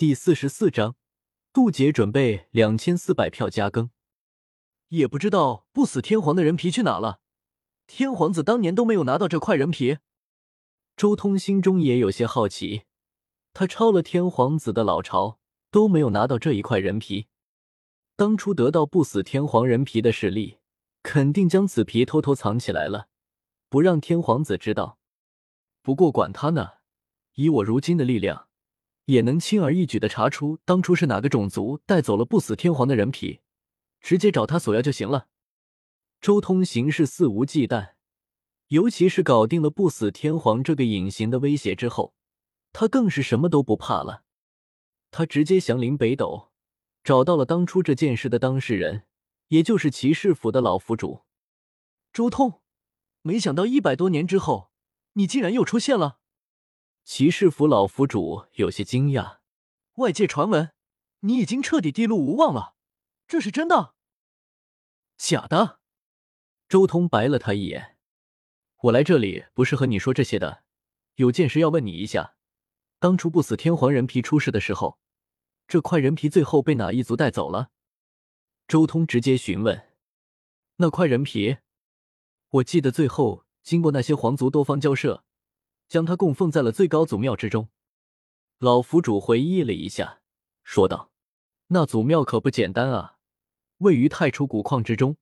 第四十四章，渡劫准备两千四百票加更。也不知道不死天皇的人皮去哪了。天皇子当年都没有拿到这块人皮。周通心中也有些好奇，他抄了天皇子的老巢都没有拿到这一块人皮。当初得到不死天皇人皮的势力，肯定将此皮偷偷藏起来了，不让天皇子知道。不过管他呢，以我如今的力量。也能轻而易举的查出当初是哪个种族带走了不死天皇的人皮，直接找他索要就行了。周通行事肆无忌惮，尤其是搞定了不死天皇这个隐形的威胁之后，他更是什么都不怕了。他直接降临北斗，找到了当初这件事的当事人，也就是骑士府的老府主周通。没想到一百多年之后，你竟然又出现了。骑士府老府主有些惊讶，外界传闻你已经彻底地路无望了，这是真的？假的？周通白了他一眼，我来这里不是和你说这些的，有件事要问你一下。当初不死天皇人皮出事的时候，这块人皮最后被哪一族带走了？周通直接询问。那块人皮，我记得最后经过那些皇族多方交涉。将他供奉在了最高祖庙之中。老府主回忆了一下，说道：“那祖庙可不简单啊，位于太初古矿之中，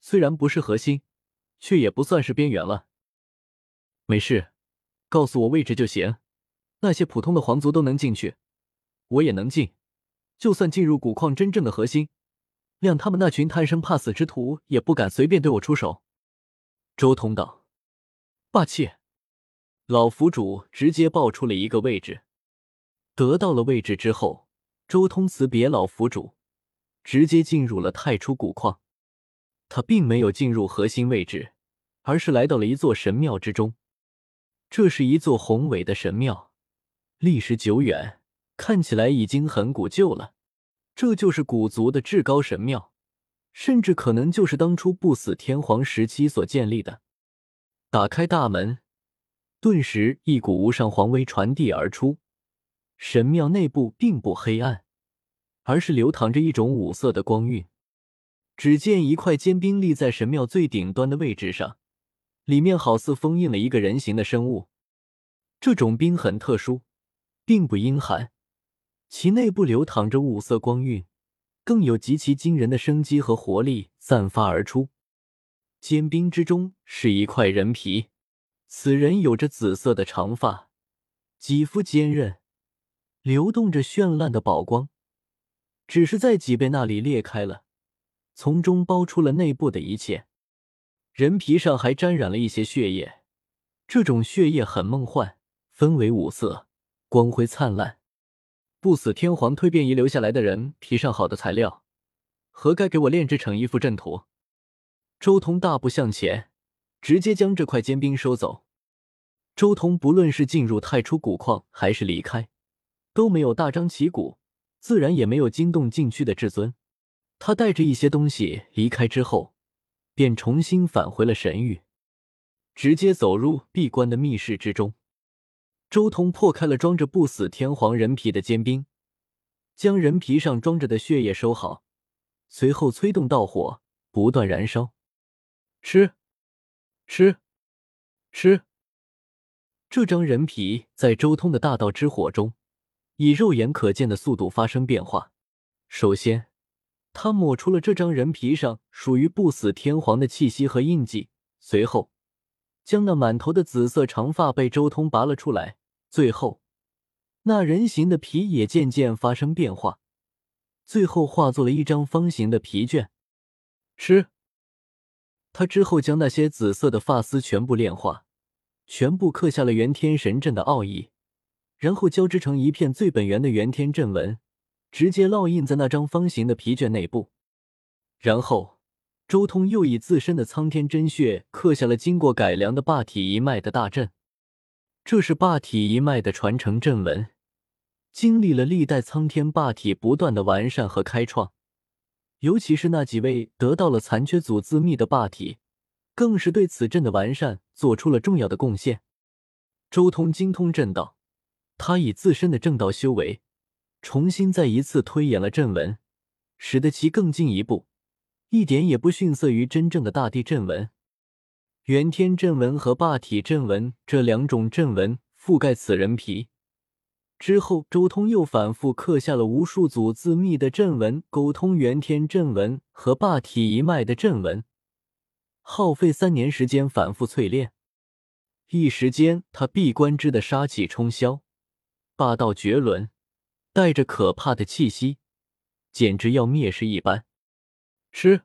虽然不是核心，却也不算是边缘了。没事，告诉我位置就行。那些普通的皇族都能进去，我也能进。就算进入古矿真正的核心，谅他们那群贪生怕死之徒也不敢随便对我出手。”周通道：“霸气。”老府主直接报出了一个位置，得到了位置之后，周通辞别老府主，直接进入了太初古矿。他并没有进入核心位置，而是来到了一座神庙之中。这是一座宏伟的神庙，历史久远，看起来已经很古旧了。这就是古族的至高神庙，甚至可能就是当初不死天皇时期所建立的。打开大门。顿时，一股无上皇威传递而出。神庙内部并不黑暗，而是流淌着一种五色的光晕。只见一块坚冰立在神庙最顶端的位置上，里面好似封印了一个人形的生物。这种冰很特殊，并不阴寒，其内部流淌着五色光晕，更有极其惊人的生机和活力散发而出。坚冰之中是一块人皮。此人有着紫色的长发，肌肤坚韧，流动着绚烂的宝光。只是在脊背那里裂开了，从中包出了内部的一切。人皮上还沾染了一些血液，这种血液很梦幻，分为五色，光辉灿烂。不死天皇蜕变遗留下来的人皮上好的材料，何该给我炼制成一副阵图？周通大步向前，直接将这块坚冰收走。周通不论是进入太初古矿还是离开，都没有大张旗鼓，自然也没有惊动禁区的至尊。他带着一些东西离开之后，便重新返回了神域，直接走入闭关的密室之中。周通破开了装着不死天皇人皮的坚冰，将人皮上装着的血液收好，随后催动道火，不断燃烧。吃，吃，吃。这张人皮在周通的大道之火中，以肉眼可见的速度发生变化。首先，他抹出了这张人皮上属于不死天皇的气息和印记，随后将那满头的紫色长发被周通拔了出来。最后，那人形的皮也渐渐发生变化，最后化作了一张方形的皮卷。吃。他之后将那些紫色的发丝全部炼化。全部刻下了元天神阵的奥义，然后交织成一片最本源的元天阵纹，直接烙印在那张方形的皮卷内部。然后，周通又以自身的苍天真血刻下了经过改良的霸体一脉的大阵。这是霸体一脉的传承阵纹，经历了历代苍天霸体不断的完善和开创，尤其是那几位得到了残缺祖字密的霸体。更是对此阵的完善做出了重要的贡献。周通精通阵道，他以自身的正道修为，重新再一次推演了阵纹，使得其更进一步，一点也不逊色于真正的大地阵纹。元天阵纹和霸体阵纹这两种阵纹覆盖此人皮之后，周通又反复刻下了无数组自密的阵纹，沟通元天阵纹和霸体一脉的阵纹。耗费三年时间反复淬炼，一时间他闭关之的杀气冲霄，霸道绝伦，带着可怕的气息，简直要灭世一般。吃，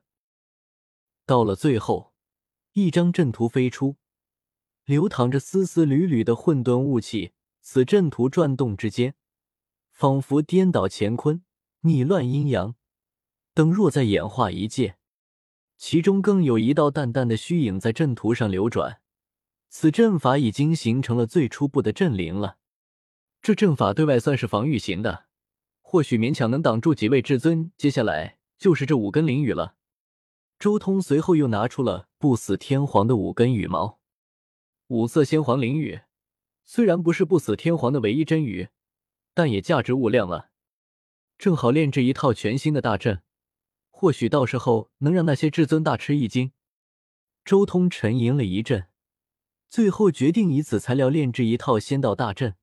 到了最后。一张阵图飞出，流淌着丝丝缕缕的混沌雾气。此阵图转动之间，仿佛颠倒乾坤，逆乱阴阳，等若在演化一界。其中更有一道淡淡的虚影在阵图上流转。此阵法已经形成了最初步的阵灵了。这阵法对外算是防御型的，或许勉强能挡住几位至尊。接下来就是这五根灵羽了。周通随后又拿出了不死天皇的五根羽毛，五色仙皇灵羽，虽然不是不死天皇的唯一真羽，但也价值无量了。正好炼制一套全新的大阵，或许到时候能让那些至尊大吃一惊。周通沉吟了一阵，最后决定以此材料炼制一套仙道大阵。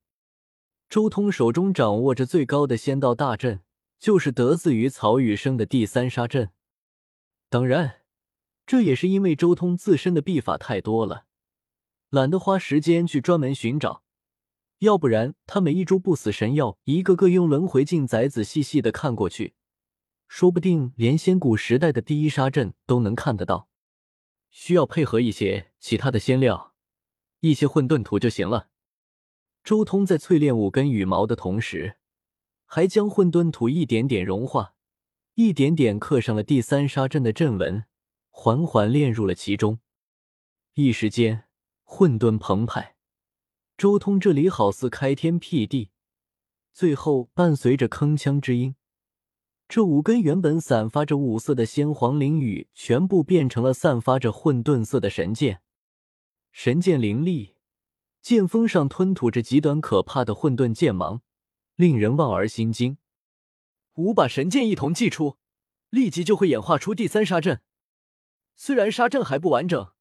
周通手中掌握着最高的仙道大阵，就是得自于曹雨生的第三杀阵。当然，这也是因为周通自身的秘法太多了，懒得花时间去专门寻找。要不然，他每一株不死神药，一个个用轮回镜仔仔细细的看过去，说不定连仙古时代的第一杀阵都能看得到。需要配合一些其他的仙料，一些混沌土就行了。周通在淬炼五根羽毛的同时，还将混沌土一点点融化。一点点刻上了第三杀阵的阵纹，缓缓炼入了其中。一时间，混沌澎湃。周通这里好似开天辟地，最后伴随着铿锵之音，这五根原本散发着五色的鲜黄灵羽，全部变成了散发着混沌色的神剑。神剑凌厉，剑锋上吞吐着极端可怕的混沌剑芒，令人望而心惊。五把神剑一同祭出，立即就会演化出第三杀阵。虽然杀阵还不完整，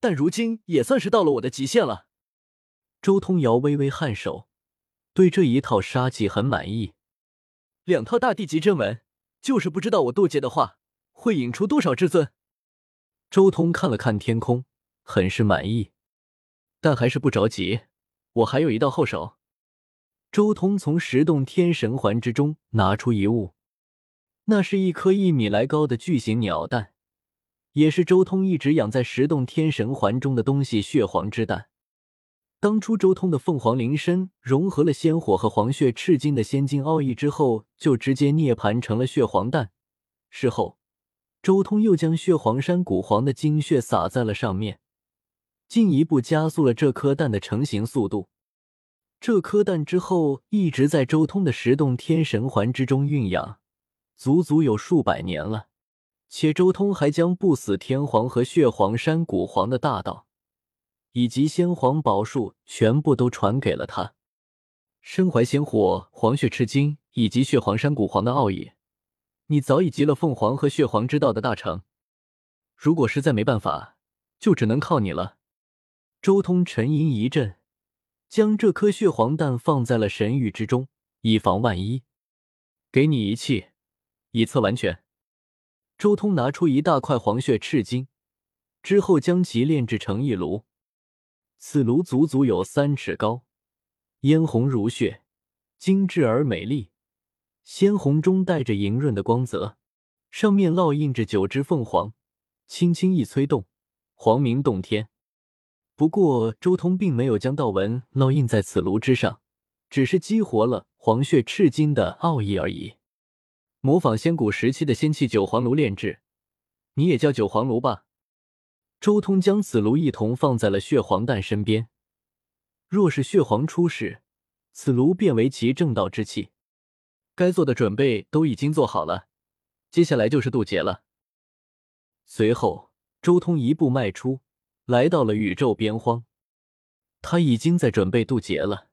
但如今也算是到了我的极限了。周通瑶微微颔首，对这一套杀技很满意。两套大地级真文，就是不知道我渡劫的话，会引出多少至尊。周通看了看天空，很是满意，但还是不着急，我还有一道后手。周通从十洞天神环之中拿出一物，那是一颗一米来高的巨型鸟蛋，也是周通一直养在十洞天神环中的东西——血皇之蛋。当初周通的凤凰灵身融合了仙火和黄血赤金的仙境奥义之后，就直接涅槃成了血皇蛋。事后，周通又将血皇山古皇的精血洒在了上面，进一步加速了这颗蛋的成型速度。这颗蛋之后一直在周通的十洞天神环之中酝养，足足有数百年了。且周通还将不死天皇和血皇山古皇的大道，以及仙皇宝术全部都传给了他。身怀仙火、黄血赤金以及血皇山古皇的奥义，你早已集了凤凰和血皇之道的大成。如果实在没办法，就只能靠你了。周通沉吟一阵。将这颗血皇蛋放在了神域之中，以防万一。给你一气，以测完全。周通拿出一大块黄血赤金，之后将其炼制成一炉。此炉足足有三尺高，嫣红如血，精致而美丽，鲜红中带着莹润的光泽，上面烙印着九只凤凰，轻轻一催动，黄明洞天。不过，周通并没有将道纹烙印在此炉之上，只是激活了黄血赤金的奥义而已，模仿仙古时期的仙气九黄炉炼制。你也叫九黄炉吧。周通将此炉一同放在了血皇蛋身边。若是血皇出世，此炉便为其正道之器。该做的准备都已经做好了，接下来就是渡劫了。随后，周通一步迈出。来到了宇宙边荒，他已经在准备渡劫了。